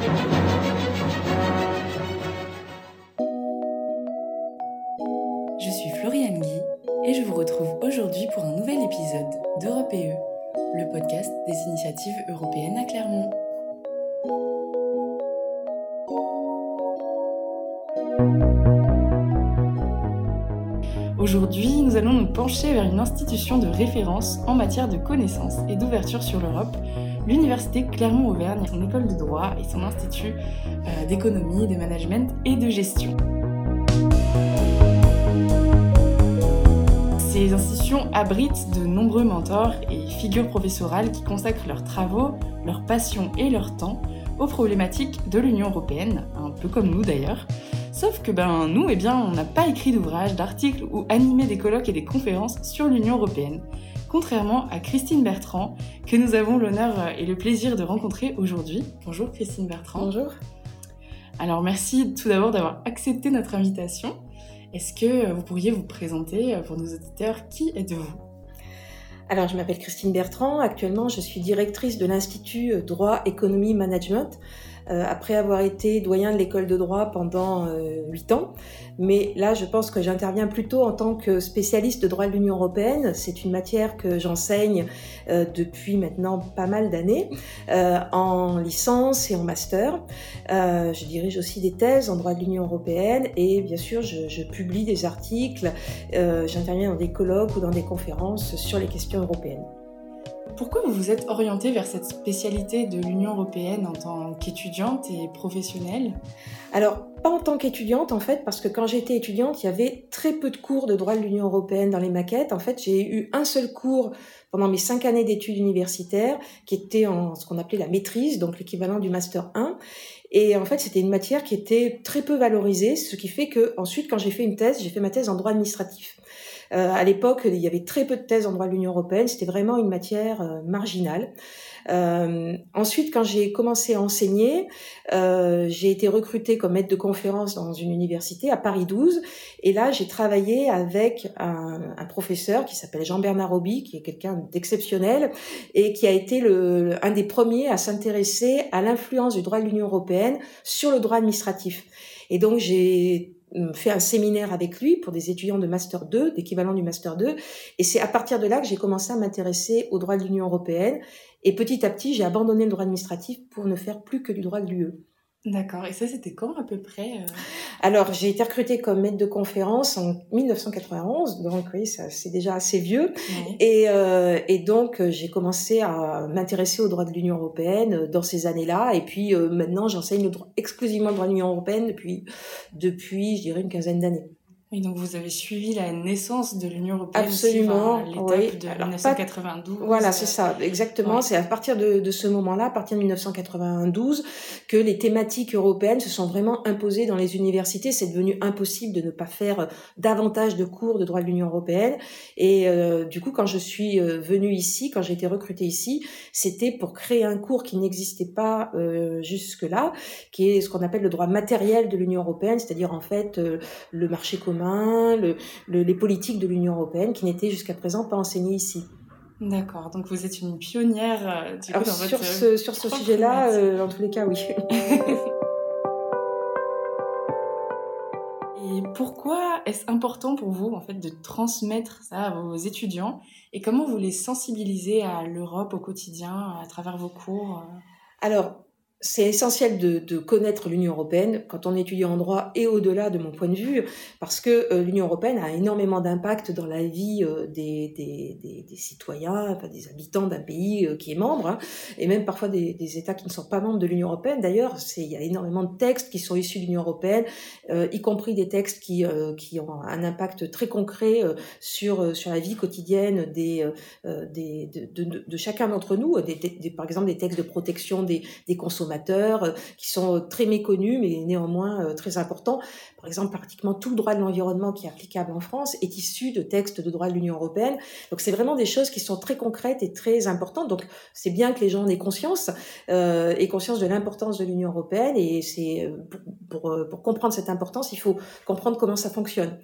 Je suis Floriane Guy et je vous retrouve aujourd'hui pour un nouvel épisode d'Europe et le podcast des initiatives européennes à Clermont. Aujourd'hui, nous allons nous pencher vers une institution de référence en matière de connaissances et d'ouverture sur l'Europe, l'Université Clermont-Auvergne en école de droit et son institut euh, d'économie, de management et de gestion. Ces institutions abritent de nombreux mentors et figures professorales qui consacrent leurs travaux, leur passion et leur temps aux problématiques de l'Union européenne, un peu comme nous d'ailleurs, Sauf que ben nous, eh on n'a pas écrit d'ouvrage, d'articles ou animé des colloques et des conférences sur l'Union européenne, contrairement à Christine Bertrand, que nous avons l'honneur et le plaisir de rencontrer aujourd'hui. Bonjour Christine Bertrand. Bonjour. Alors merci tout d'abord d'avoir accepté notre invitation. Est-ce que vous pourriez vous présenter pour nos auditeurs Qui êtes-vous? Alors, je m'appelle Christine Bertrand. Actuellement, je suis directrice de l'Institut Droit, Économie, Management après avoir été doyen de l'école de droit pendant euh, huit ans. Mais là, je pense que j'interviens plutôt en tant que spécialiste de droit de l'Union européenne. C'est une matière que j'enseigne euh, depuis maintenant pas mal d'années en licence et en master. je dirige aussi des thèses en droit de l'Union européenne et bien sûr, je, je publie des articles. J'interviens dans des colloques ou dans des conférences sur les questions européennes. Pourquoi vous vous êtes orientée vers cette spécialité de l'Union européenne en tant qu'étudiante et professionnelle? Alors, pas en tant qu'étudiante en fait, parce que quand j'étais étudiante, il y avait très peu de cours de droit de l'Union européenne dans les maquettes. En fait, j'ai eu un seul cours pendant mes cinq années d'études universitaires, qui était en ce qu'on appelait la maîtrise, donc l'équivalent du master 1. Et en fait, c'était une matière qui était très peu valorisée, ce qui fait que ensuite, quand j'ai fait une thèse, j'ai fait ma thèse en droit administratif. Euh, à l'époque, il y avait très peu de thèses en droit de l'Union européenne. C'était vraiment une matière euh, marginale. Euh, ensuite, quand j'ai commencé à enseigner, euh, j'ai été recrutée comme maître de conférence dans une université à Paris 12. Et là, j'ai travaillé avec un, un professeur qui s'appelle Jean-Bernard Roby, qui est quelqu'un d'exceptionnel et qui a été le, un des premiers à s'intéresser à l'influence du droit de l'Union européenne sur le droit administratif. Et donc, j'ai fait un séminaire avec lui pour des étudiants de Master 2, d'équivalent du Master 2. Et c'est à partir de là que j'ai commencé à m'intéresser au droit de l'Union européenne. Et petit à petit, j'ai abandonné le droit administratif pour ne faire plus que du droit de l'UE. D'accord. Et ça, c'était quand à peu près euh? Alors, j'ai été recrutée comme maître de conférence en 1991, donc oui, c'est déjà assez vieux. Et, euh, et, donc, euh, j'ai commencé à m'intéresser au droit de l'Union européenne euh, dans ces années-là. Et puis, maintenant, j'enseigne le droit, exclusivement le droit de l'Union européenne depuis, depuis, je dirais, une quinzaine d'années. Oui, donc vous avez suivi la naissance de l'Union européenne. Absolument. L'étape de 1992. Voilà, c'est ça, exactement. C'est à partir de, de ce moment-là, à partir de 1992, que les thématiques européennes se sont vraiment imposées dans les universités. C'est devenu impossible de ne pas faire davantage de cours de droit de l'Union européenne. Et euh, du coup, quand je suis euh, venue ici, quand j'ai été recrutée ici, c'était pour créer un cours qui n'existait pas euh, jusque-là, qui est ce qu'on appelle le droit matériel de l'Union européenne, c'est-à-dire en fait euh, le marché commun le, les politiques de l'Union européenne qui n'étaient jusqu'à présent pas enseignées ici. D'accord, donc vous êtes une pionnière euh, du coup, dans sur votre, ce, sur ce sujet-là, euh, dans tous les cas, oui. Et pourquoi est-ce important pour vous en fait de transmettre ça à vos étudiants et comment vous les sensibilisez à l'Europe au quotidien à travers vos cours Alors, c'est essentiel de, de connaître l'Union européenne quand on étudie en droit et au-delà de mon point de vue, parce que euh, l'Union européenne a énormément d'impact dans la vie euh, des, des, des, des, citoyens, enfin, des habitants d'un pays euh, qui est membre, hein, et même parfois des, États qui ne sont pas membres de l'Union européenne. D'ailleurs, il y a énormément de textes qui sont issus de l'Union européenne, y compris des textes qui, qui ont un impact très concret sur, sur la vie quotidienne des, des, de, de, chacun d'entre nous, des, par exemple des textes de protection des, des consommateurs euh, qui sont euh, très méconnus mais néanmoins euh, très importants. Par exemple, pratiquement tout le droit de l'environnement qui est applicable en France est issu de textes de droit de l'Union européenne. Donc c'est vraiment des choses qui sont très concrètes et très importantes. Donc c'est bien que les gens en aient conscience, euh, aient conscience de l'importance de l'Union européenne. Et c'est pour comprendre cette importance, il faut comprendre comment ça fonctionne.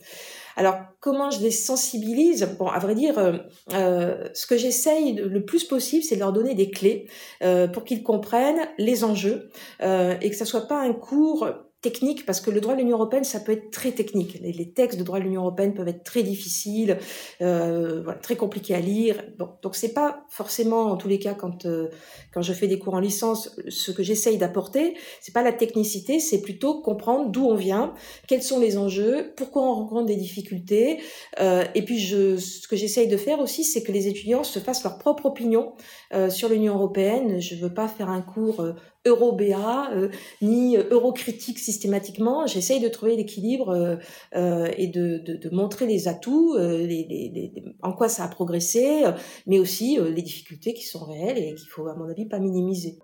Alors, comment je les sensibilise? Bon, à vrai dire, euh, euh, ce que j'essaye le plus possible, c'est de leur donner des clés euh, pour qu'ils comprennent les enjeux et que ça soit pas un cours technique parce que le droit de l'Union européenne, ça peut être très technique. Les, textes de droit de l'Union européenne peuvent être très difficiles, euh, très compliqués à lire. Bon, donc c'est pas forcément, en tous les cas, quand euh, quand je fais des cours en licence, ce que j'essaye d'apporter, c'est pas la technicité, c'est plutôt comprendre d'où on vient, quels sont les enjeux, pourquoi on rencontre des difficultés. Euh, et puis ce que j'essaye de faire aussi, c'est que les étudiants se fassent leur propre opinion sur l'Union européenne. Je veux pas faire un cours euh, euro-BA, euh, ni eurocritique systématiquement. J'essaye de trouver l'équilibre euh, euh, et de, de, montrer les atouts, en quoi ça a progressé, mais aussi les difficultés qui sont réelles et qu'il faut, à mon avis, pas minimiser.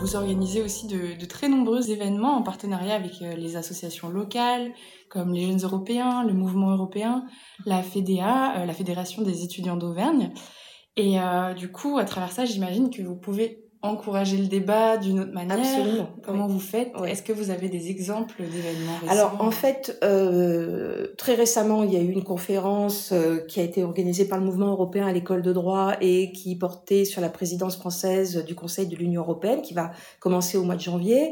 Vous organisez aussi de, de, très nombreux événements en partenariat avec les associations locales, comme les Jeunes Européens, le Mouvement Européen, la FEDEA, la Fédération des étudiants d'Auvergne. Et euh, du coup, à travers ça, j'imagine que vous pouvez encourager le débat d'une autre manière. Absolument. Comment vous faites? Est-ce que vous avez des exemples d'événements récents? Alors en fait, euh, très récemment, il y a eu une conférence euh, qui a été organisée par le mouvement européen à l'école de droit et qui portait sur la présidence française du Conseil de l'Union européenne, qui va commencer au mois de janvier.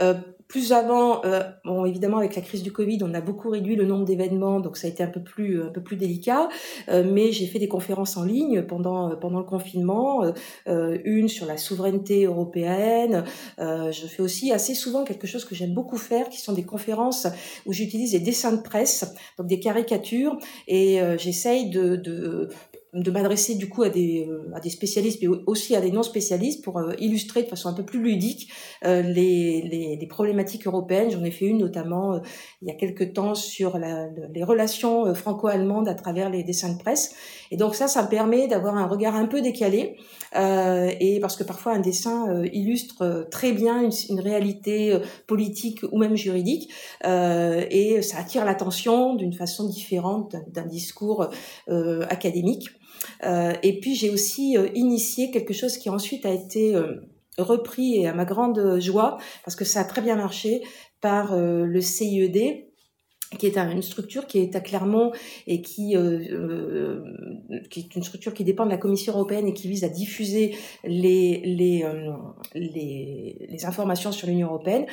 Euh, plus avant, euh, bon évidemment avec la crise du Covid, on a beaucoup réduit le nombre d'événements, donc ça a été un peu plus un peu plus délicat. Euh, mais j'ai fait des conférences en ligne pendant pendant le confinement, euh, une sur la souveraineté européenne. je fais aussi assez souvent quelque chose que j'aime beaucoup faire, qui sont des conférences où j'utilise des dessins de presse, donc des caricatures, et j'essaye de, de de m'adresser du coup à des, euh, à des spécialistes, mais aussi à des non-spécialistes pour euh, illustrer de façon un peu plus ludique euh, les, les, les, problématiques européennes. J'en ai fait une notamment il y a quelques temps sur la, les relations franco-allemandes à travers les dessins de presse. Et donc ça, ça me permet d'avoir un regard un peu décalé, et parce que parfois un dessin illustre très bien une, une réalité politique ou même juridique, et ça attire l'attention d'une façon différente d'un discours académique. Euh, et puis j'ai aussi euh, initié quelque chose qui ensuite a été euh, repris et à ma grande joie, parce que ça a très bien marché, par le CIED, qui est une structure qui est à Clermont et qui, euh, euh, qui est une structure qui dépend de la Commission européenne et qui vise à diffuser les, les, euh, les, informations sur l'Union européenne.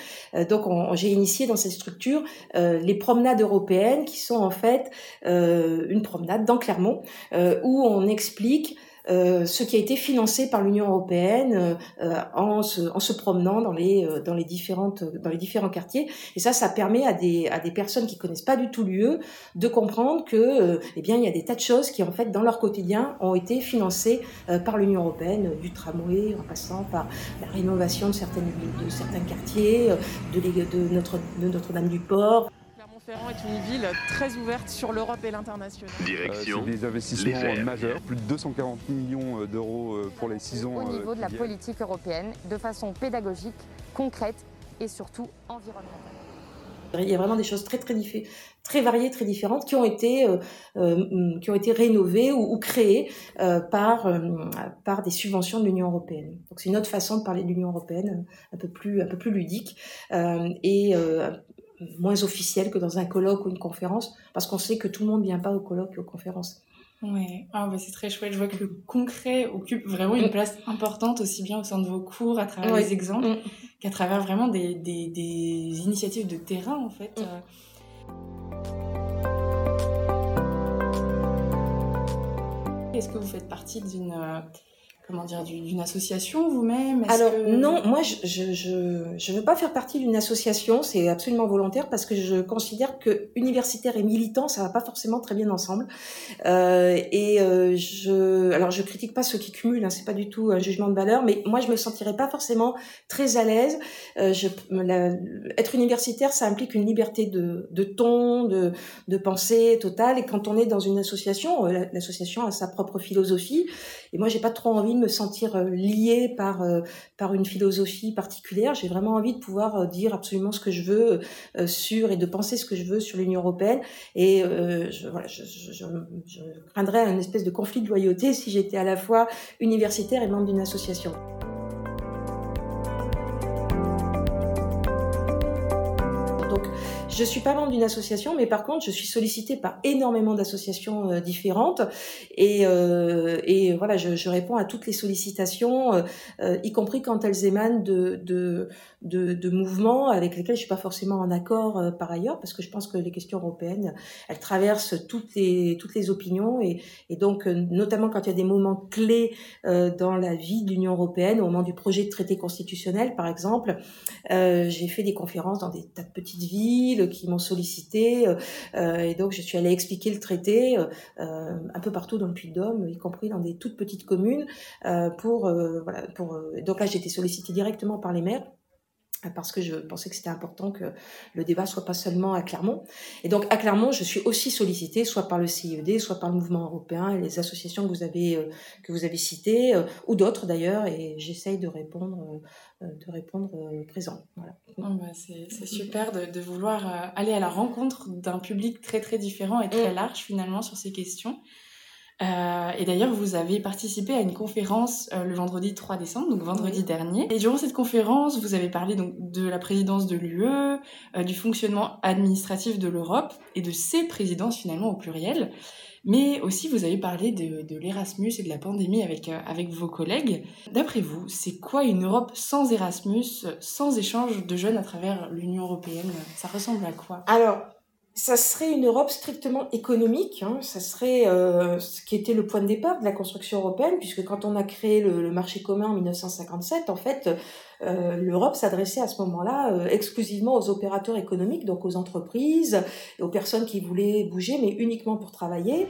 Donc j'ai initié dans cette structure les promenades européennes qui sont en fait une promenade dans Clermont où on explique euh, ce qui a été financé par l'Union européenne euh, en, se, en se promenant dans les, euh, dans, les différentes, dans les différents quartiers. Et ça, ça permet à des, à des personnes qui connaissent pas du tout l'UE de comprendre que, eh bien, il y a des tas de choses qui, en fait, dans leur quotidien, ont été financées par l'Union européenne, du tramway, en passant par la rénovation de certaines de certains quartiers, de, de Notre, de Notre-Dame-du-Port est une ville très ouverte sur l'Europe et l'international. Direction. Euh, des investissements majeurs, plus de 240 millions euh, d'euros euh, pour les 6 ans. Au niveau de la politique européenne, de façon pédagogique, concrète et surtout environnementale. Il y a vraiment des choses très très différentes, très variées, très différentes, qui ont été euh, euh, qui ont été rénovées ou, ou créées euh, par par des subventions de l'Union européenne. Donc c'est une autre façon de parler de l'Union européenne, un peu plus un peu plus ludique et moins officiel que dans un colloque ou une conférence, parce qu'on sait que tout le monde ne vient pas au colloque et aux conférences. Ouais, ah, bah, c'est très chouette. Je vois que le concret occupe vraiment une mm. place importante, aussi bien au sein de vos cours, à travers les exemples, mm. qu'à travers vraiment des, des, des, initiatives de terrain, en fait. Mm. Est-ce que vous faites partie d'une euh, comment dire, d'une association vous-même Alors non, moi je, je, je, je, veux pas faire partie d'une association, c'est absolument volontaire parce que je considère que universitaire et militant, ça va pas forcément très bien ensemble. Euh, et euh, je, alors je critique pas ceux qui cumulent, hein, c'est pas du tout un jugement de valeur, mais moi je me sentirais pas forcément très à l'aise. Euh, je, la, être universitaire, ça implique une liberté de, de ton, de, de pensée totale, et quand on est dans une association, euh, l'association a sa propre philosophie, et moi j'ai pas trop envie de me sentir euh, liée par euh, par une philosophie particulière. J'ai vraiment envie de pouvoir euh, dire absolument ce que je veux sur et de penser ce que je veux sur l'Union européenne. Et voilà, je craindrais un espèce de conflit de loyauté si j'étais à la fois universitaire et membre d'une association. Je suis pas membre d'une association, mais par contre, je suis sollicitée par énormément d'associations euh, différentes. Et, euh, et voilà, je, je, réponds à toutes les sollicitations, euh, y compris quand elles émanent de, de, de, de, mouvements avec lesquels je suis pas forcément en accord par ailleurs, parce que je pense que les questions européennes, elles traversent toutes les toutes les opinions et, et donc notamment quand il y a des moments clés dans la vie de l'Union européenne, au moment du projet de traité constitutionnel, par exemple, j'ai fait des conférences dans des tas de petites villes qui m'ont sollicité. Euh, et donc, je suis allée expliquer le traité euh, un peu partout dans le Puy-de-Dôme, y compris dans des toutes petites communes. Euh, pour, voilà, pour, donc là, j'ai été sollicitée directement par les maires parce que je pensais que c'était important que le débat soit pas seulement à Clermont. Et donc à Clermont, je suis aussi sollicitée soit par le CIED, soit par le mouvement européen et les associations que vous avez que vous avez citées ou d'autres d'ailleurs et j'essaye de répondre euh, de répondre euh, présent. Voilà. Oh, bah, c'est super de, de, vouloir euh, aller à la rencontre d'un public très très différent et très mm. large finalement sur ces questions. Euh, et d'ailleurs, vous avez participé à une conférence euh, le vendredi 3 décembre, donc vendredi dernier. Et durant cette conférence, vous avez parlé donc de la présidence de l'UE, euh, du fonctionnement administratif de l'Europe et de ses présidences finalement au pluriel. Mais aussi, vous avez parlé de, de l'Erasmus et de la pandémie avec, avec vos collègues. D'après vous, c'est quoi une Europe sans Erasmus, sans échange de jeunes à travers l'Union européenne? Ça ressemble à quoi? Alors, ça serait une Europe strictement économique. Hein. Ça serait euh, ce qui était le point de départ de la construction européenne, puisque quand on a créé le, marché commun en 1957, en fait, euh, l'Europe s'adressait à ce moment-là euh, exclusivement aux opérateurs économiques, donc aux entreprises, aux personnes qui voulaient bouger, mais uniquement pour travailler.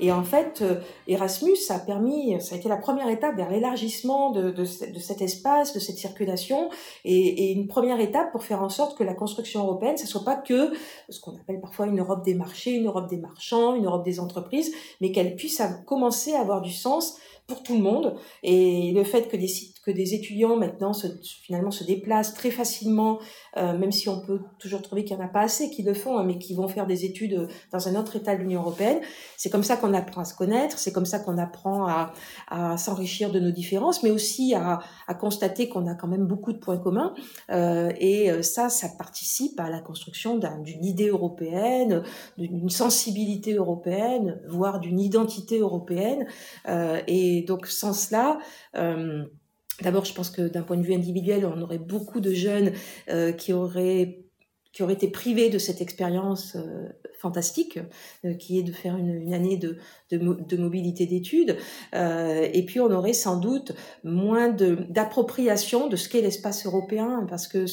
Et en fait, euh, Erasmus a permis, ça a été la première étape vers l'élargissement de, de, cet espace, de cette circulation, et, et, une première étape pour faire en sorte que la construction européenne, ce soit pas que ce qu'on appelle parfois une Europe des marchés, une Europe des marchands, une Europe des entreprises, mais qu'elle puisse commencer à avoir du sens pour tout le monde. Et le fait que des, que des étudiants maintenant se, finalement se déplacent très facilement, euh, même si on peut toujours trouver qu'il n'y en a pas assez qui le font, hein, mais qui vont faire des études dans un autre État de l'Union européenne, c'est comme ça qu'on apprend à se connaître, c'est comme ça qu'on apprend à, s'enrichir de nos différences, mais aussi à, constater qu'on a quand même beaucoup de points communs. Euh, et euh, ça, ça participe à la construction d'une idée européenne, d'une sensibilité européenne, voire d'une identité européenne. Euh, et donc, sans cela, d'abord, je pense que d'un point de vue individuel, on aurait beaucoup de jeunes qui auraient qui auraient été privés de cette expérience euh, fantastique, qui est de faire une, année de, de, mobilité d'études. et puis, on aurait sans doute moins d'appropriation de, ce qu'est l'espace européen, parce que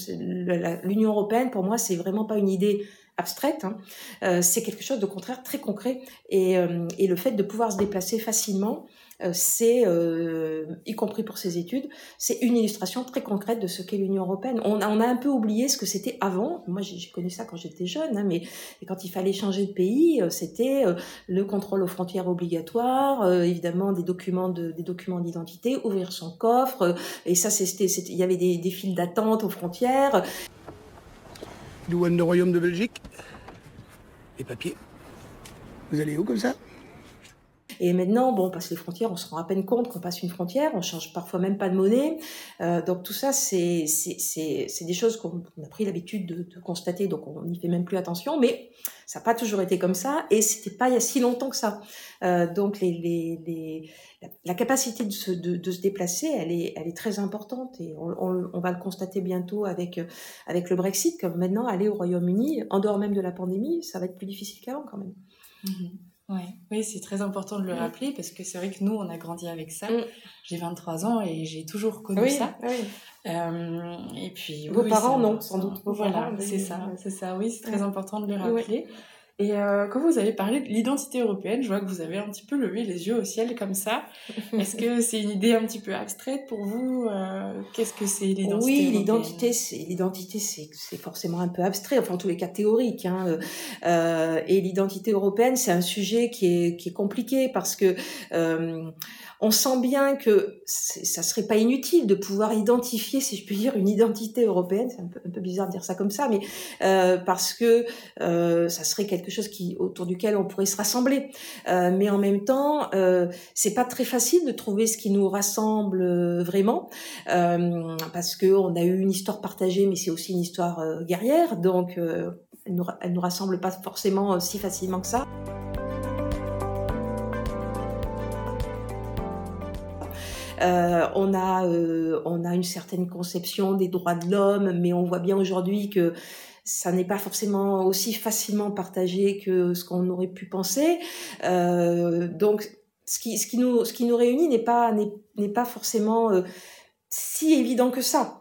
l'Union européenne, pour moi, c'est vraiment pas une idée abstraite, hein. c'est quelque chose de contraire très concret. Et, et, le fait de pouvoir se déplacer facilement, euh, c'est, euh, y compris pour ses études, c'est une illustration très concrète de ce qu'est l'Union européenne. On a, on a un peu oublié ce que c'était avant. Moi, j'ai connu ça quand j'étais jeune, hein, mais quand il fallait changer de pays, euh, c'était le contrôle aux frontières obligatoire, évidemment des documents de, des documents d'identité, ouvrir son coffre, et ça, c'était, il y avait des, des files d'attente aux frontières. Douane de Royaume de Belgique. Les papiers. Vous allez où comme ça? Et maintenant, bon, on passe les frontières, on se rend à peine compte qu'on passe une frontière, on change parfois même pas de monnaie. Euh, donc tout ça, c'est des choses qu'on a pris l'habitude de, constater, donc on n'y fait même plus attention. Mais ça n'a pas toujours été comme ça, et c'était pas il y a si longtemps que ça. Euh, donc la, capacité de se, de, se déplacer, elle est, elle est très importante, et on, va le constater bientôt avec avec le Brexit. Comme maintenant, aller au Royaume-Uni, en dehors même de la pandémie, ça va être plus difficile qu'avant quand même. Mmh. Ouais. Oui, c'est très important de le rappeler parce que c'est vrai que nous, on a grandi avec ça. Mm. J'ai 23 ans et j'ai toujours connu ça. Oui. Euh, et puis, Vos parents, non, sans doute. voilà, c'est ça, c'est ça. Oui, c'est très important de le rappeler. Et euh, quand vous avez parlé de l'identité européenne, je vois que vous avez un petit peu levé les yeux au ciel comme ça. Est-ce que c'est une idée un petit peu abstraite pour vous euh, Qu'est-ce que c'est l'identité Oui, l'identité, c'est l'identité, c'est forcément un peu abstrait, enfin en tous les cas théorique. Hein. Euh, et l'identité européenne, c'est un sujet qui est qui est compliqué parce que euh, on sent bien que ça serait pas inutile de pouvoir identifier, si je puis dire, une identité européenne. C'est un peu, bizarre de dire ça comme ça, mais euh, parce que euh, ça serait quelque chose qui autour duquel on pourrait se rassembler. mais en même temps, c'est pas très facile de trouver ce qui nous rassemble vraiment, parce que on a eu une histoire partagée, mais c'est aussi une histoire guerrière, donc elle nous, elle nous rassemble pas forcément si facilement que ça. Euh, on, a, euh, on a une certaine conception des droits de l'homme, mais on voit bien aujourd'hui que ça n'est pas forcément aussi facilement partagé que ce qu'on aurait pu penser. Euh, donc, ce qui, ce qui, nous, ce qui nous réunit n'est pas, n'est, pas forcément si évident que ça.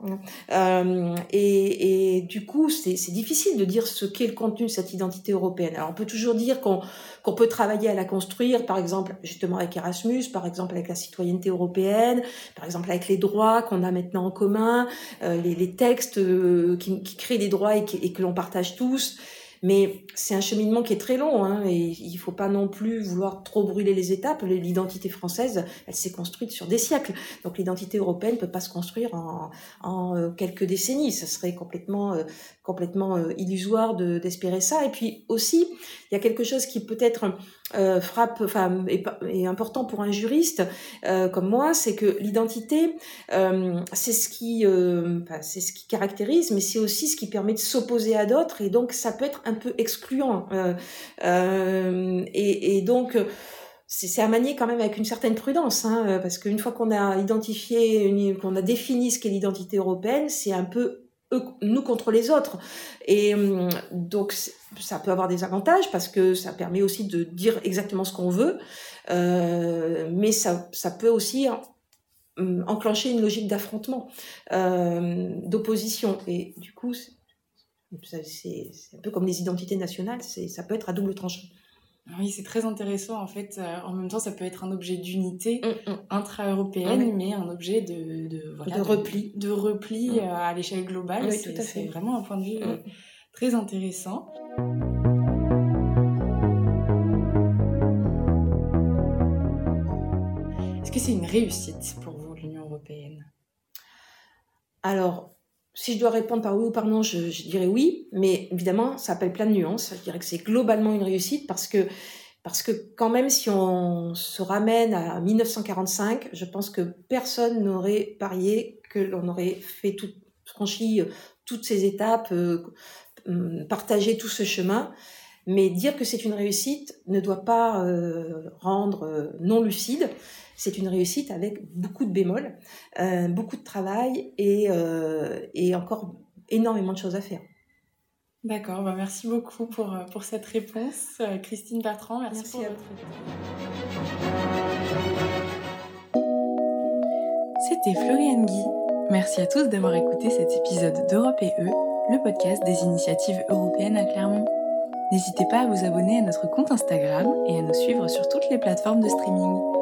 Euh, et, et, du coup, c'est difficile de dire ce qu'est le contenu de cette identité européenne. Alors, on peut toujours dire qu'on qu'on peut travailler à la construire, par exemple, justement avec Erasmus, par exemple avec la citoyenneté européenne, par exemple avec les droits qu'on a maintenant en commun, euh, les, les, textes euh, qui, qui, créent des droits et, et que l'on partage tous. Mais c'est un cheminement qui est très long, hein, et il faut pas non plus vouloir trop brûler les étapes. L'identité française, elle s'est construite sur des siècles. Donc l'identité européenne peut pas se construire en, en euh, quelques décennies. Ça serait complètement, euh, complètement euh, illusoire d'espérer ça. Et puis aussi, il y a quelque chose qui peut-être euh, frappe, enfin, est, est, important pour un juriste euh, comme moi, c'est que l'identité, euh, c'est ce qui, c'est ce qui caractérise, mais c'est aussi ce qui permet de s'opposer à d'autres, et donc ça peut être un peu excluant. Et, et, donc c'est à manier quand même avec une certaine prudence, hein, parce qu'une fois qu'on a identifié, qu'on a défini ce qu'est l'identité européenne, c'est un peu nous contre les autres. Et hum, donc, ça peut avoir des avantages parce que ça permet aussi de dire exactement ce qu'on veut, euh, mais ça, ça peut aussi hum, enclencher une logique d'affrontement, euh, d'opposition. Et du coup, c'est un peu comme les identités nationales, ça peut être à double tranchant. Oui, c'est très intéressant. En fait, euh, en même temps, ça peut être un objet d'unité mm, mm. intra-européenne, mais un objet de, de, voilà, de repli. De, repli mm. euh, à l'échelle globale. Oui, c'est vraiment un point de vue euh, très intéressant. Est-ce que c'est une réussite pour vous, l'Union européenne? Alors, si je dois répondre par oui ou par non, je, dirais oui, mais évidemment, ça appelle plein de nuances. Je dirais que c'est globalement une réussite parce que, parce que quand même, si on se ramène à 1945, je pense que personne n'aurait parié que l'on aurait fait tout, franchi euh, toutes ces étapes, euh, hum, partagé tout ce chemin. Mais dire que c'est une réussite ne doit pas euh, rendre euh, non lucide c'est une réussite avec beaucoup de bémols, euh, beaucoup de travail et, euh, et, encore énormément de choses à faire. D'accord, bah merci beaucoup pour, euh, pour cette réponse. Christine Bertrand, merci, merci pour à votre C'était Floriane Guy. Merci à tous d'avoir écouté cet épisode d'Europe et eux, le podcast des initiatives européennes à Clermont. N'hésitez pas à vous abonner à notre compte Instagram et à nous suivre sur toutes les plateformes de streaming.